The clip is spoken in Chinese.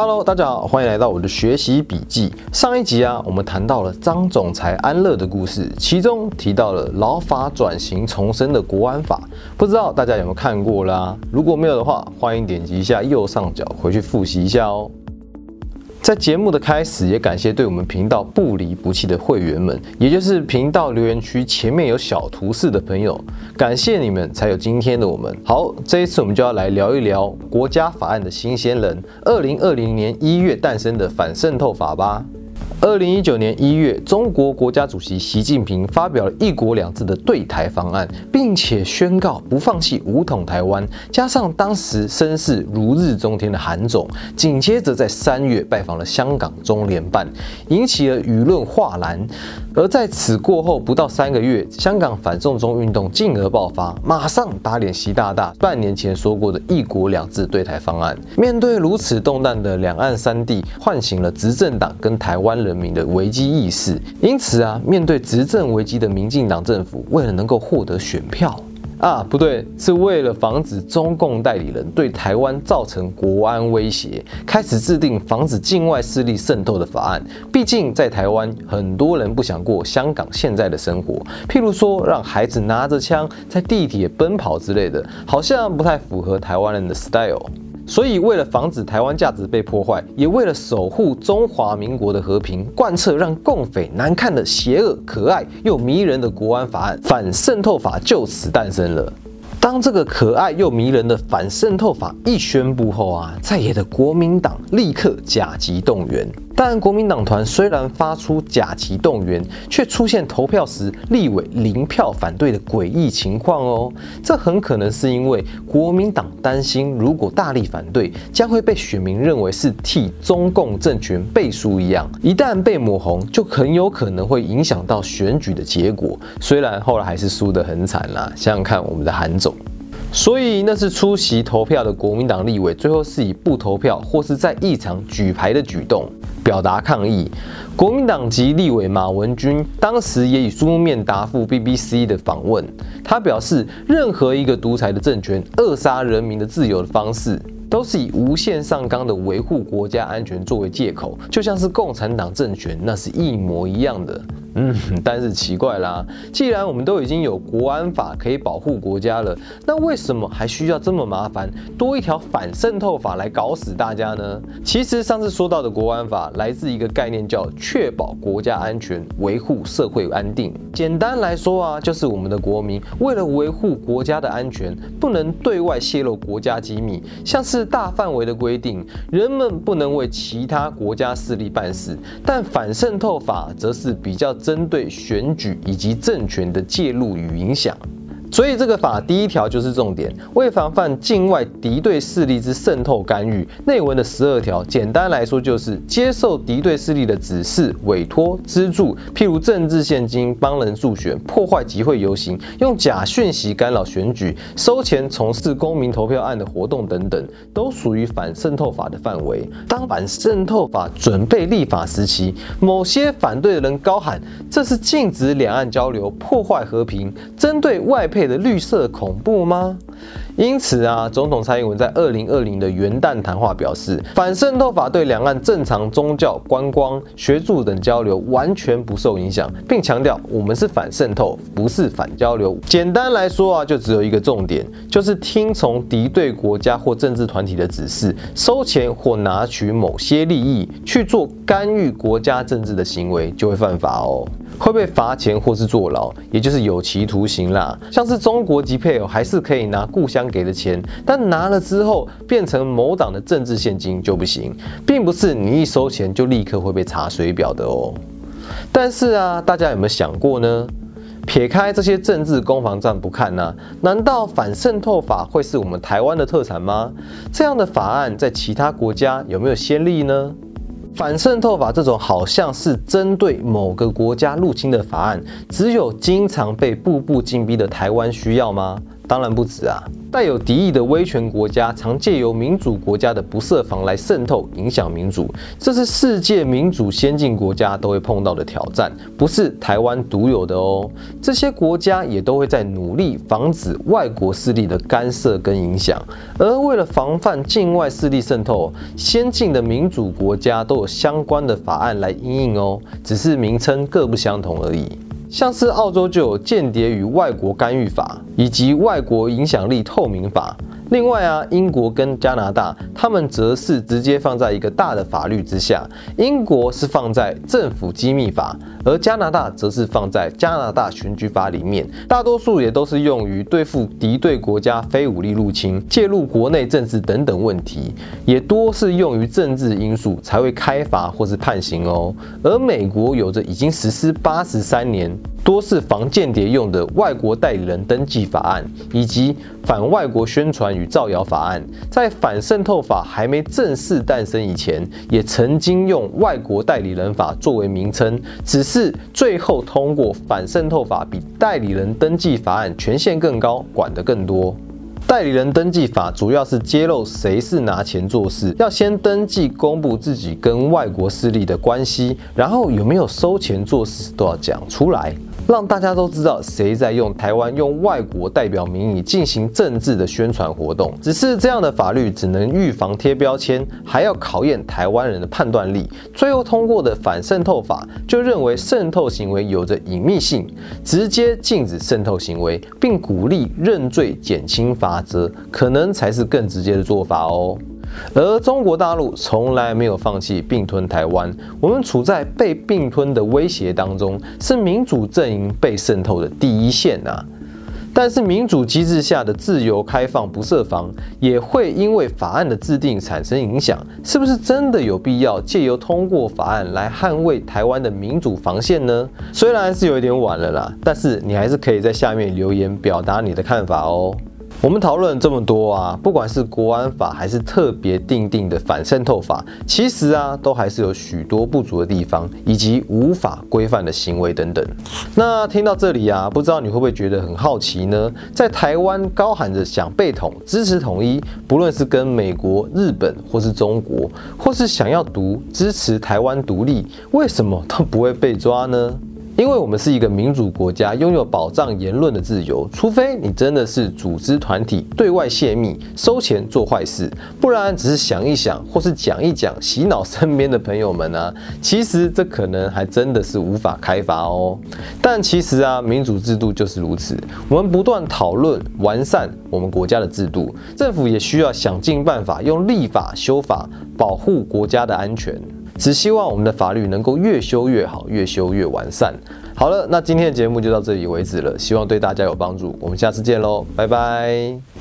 Hello，大家好，欢迎来到我的学习笔记。上一集啊，我们谈到了张总裁安乐的故事，其中提到了老法转型重生的国安法，不知道大家有没有看过啦？如果没有的话，欢迎点击一下右上角回去复习一下哦。在节目的开始，也感谢对我们频道不离不弃的会员们，也就是频道留言区前面有小图示的朋友，感谢你们才有今天的我们。好，这一次我们就要来聊一聊国家法案的新鲜人，二零二零年一月诞生的反渗透法吧。二零一九年一月，中国国家主席习近平发表了一国两制的对台方案，并且宣告不放弃武统台湾。加上当时声势如日中天的韩总，紧接着在三月拜访了香港中联办，引起了舆论哗然。而在此过后不到三个月，香港反送中运动进而爆发，马上打脸习大大半年前说过的一国两制对台方案。面对如此动荡的两岸三地，唤醒了执政党跟台湾湾。人民的危机意识，因此啊，面对执政危机的民进党政府，为了能够获得选票啊，不对，是为了防止中共代理人对台湾造成国安威胁，开始制定防止境外势力渗透的法案。毕竟在台湾，很多人不想过香港现在的生活，譬如说让孩子拿着枪在地铁奔跑之类的，好像不太符合台湾人的 style。所以，为了防止台湾价值被破坏，也为了守护中华民国的和平，贯彻让共匪难看的邪恶、可爱又迷人的国安法案——反渗透法就此诞生了。当这个可爱又迷人的反渗透法一宣布后啊，在野的国民党立刻甲级动员。但国民党团虽然发出假旗动员，却出现投票时立委零票反对的诡异情况哦。这很可能是因为国民党担心，如果大力反对，将会被选民认为是替中共政权背书一样，一旦被抹红，就很有可能会影响到选举的结果。虽然后来还是输得很惨啦，想想看我们的韩总。所以那次出席投票的国民党立委，最后是以不投票或是在议场举牌的举动。表达抗议，国民党籍立委马文君当时也以书面答复 BBC 的访问，他表示，任何一个独裁的政权扼杀人民的自由的方式。都是以无限上纲的维护国家安全作为借口，就像是共产党政权，那是一模一样的。嗯，但是奇怪啦，既然我们都已经有国安法可以保护国家了，那为什么还需要这么麻烦，多一条反渗透法来搞死大家呢？其实上次说到的国安法来自一个概念，叫确保国家安全，维护社会安定。简单来说啊，就是我们的国民为了维护国家的安全，不能对外泄露国家机密，像是。大范围的规定，人们不能为其他国家势力办事，但反渗透法则是比较针对选举以及政权的介入与影响。所以这个法第一条就是重点，为防范境外敌对势力之渗透干预。内文的十二条，简单来说就是接受敌对势力的指示、委托、资助，譬如政治现金、帮人助选、破坏集会游行、用假讯息干扰选举、收钱从事公民投票案的活动等等，都属于反渗透法的范围。当反渗透法准备立法时期，某些反对的人高喊这是禁止两岸交流、破坏和平，针对外。配的绿色恐怖吗？因此啊，总统蔡英文在二零二零的元旦谈话表示，反渗透法对两岸正常宗教、观光、学术等交流完全不受影响，并强调我们是反渗透，不是反交流。简单来说啊，就只有一个重点，就是听从敌对国家或政治团体的指示，收钱或拿取某些利益去做干预国家政治的行为，就会犯法哦，会被罚钱或是坐牢，也就是有期徒刑啦。像是中国籍配偶还是可以拿故乡。给的钱，但拿了之后变成某党的政治现金就不行，并不是你一收钱就立刻会被查水表的哦。但是啊，大家有没有想过呢？撇开这些政治攻防战不看呢，难道反渗透法会是我们台湾的特产吗？这样的法案在其他国家有没有先例呢？反渗透法这种好像是针对某个国家入侵的法案，只有经常被步步紧逼的台湾需要吗？当然不止啊。带有敌意的威权国家常借由民主国家的不设防来渗透影响民主，这是世界民主先进国家都会碰到的挑战，不是台湾独有的哦。这些国家也都会在努力防止外国势力的干涉跟影响，而为了防范境外势力渗透，先进的民主国家都有相关的法案来应应哦，只是名称各不相同而已。像是澳洲就有间谍与外国干预法，以及外国影响力透明法。另外啊，英国跟加拿大，他们则是直接放在一个大的法律之下。英国是放在政府机密法，而加拿大则是放在加拿大选举法里面。大多数也都是用于对付敌对国家非武力入侵、介入国内政治等等问题，也多是用于政治因素才会开罚或是判刑哦。而美国有着已经实施八十三年。多是防间谍用的外国代理人登记法案，以及反外国宣传与造谣法案，在反渗透法还没正式诞生以前，也曾经用外国代理人法作为名称，只是最后通过反渗透法比代理人登记法案权限更高，管得更多。代理人登记法主要是揭露谁是拿钱做事，要先登记公布自己跟外国势力的关系，然后有没有收钱做事都要讲出来。让大家都知道谁在用台湾用外国代表名义进行政治的宣传活动。只是这样的法律只能预防贴标签，还要考验台湾人的判断力。最后通过的反渗透法就认为渗透行为有着隐秘性，直接禁止渗透行为，并鼓励认罪减轻罚则，可能才是更直接的做法哦。而中国大陆从来没有放弃并吞台湾，我们处在被并吞的威胁当中，是民主阵营被渗透的第一线啊！但是民主机制下的自由开放不设防，也会因为法案的制定产生影响。是不是真的有必要借由通过法案来捍卫台湾的民主防线呢？虽然是有一点晚了啦，但是你还是可以在下面留言表达你的看法哦。我们讨论这么多啊，不管是国安法还是特别定定的反渗透法，其实啊，都还是有许多不足的地方，以及无法规范的行为等等。那听到这里啊，不知道你会不会觉得很好奇呢？在台湾高喊着想被统、支持统一，不论是跟美国、日本或是中国，或是想要独支持台湾独立，为什么都不会被抓呢？因为我们是一个民主国家，拥有保障言论的自由，除非你真的是组织团体对外泄密、收钱做坏事，不然只是想一想或是讲一讲，洗脑身边的朋友们啊，其实这可能还真的是无法开发哦。但其实啊，民主制度就是如此，我们不断讨论完善我们国家的制度，政府也需要想尽办法用立法修法，保护国家的安全。只希望我们的法律能够越修越好，越修越完善。好了，那今天的节目就到这里为止了，希望对大家有帮助。我们下次见喽，拜拜。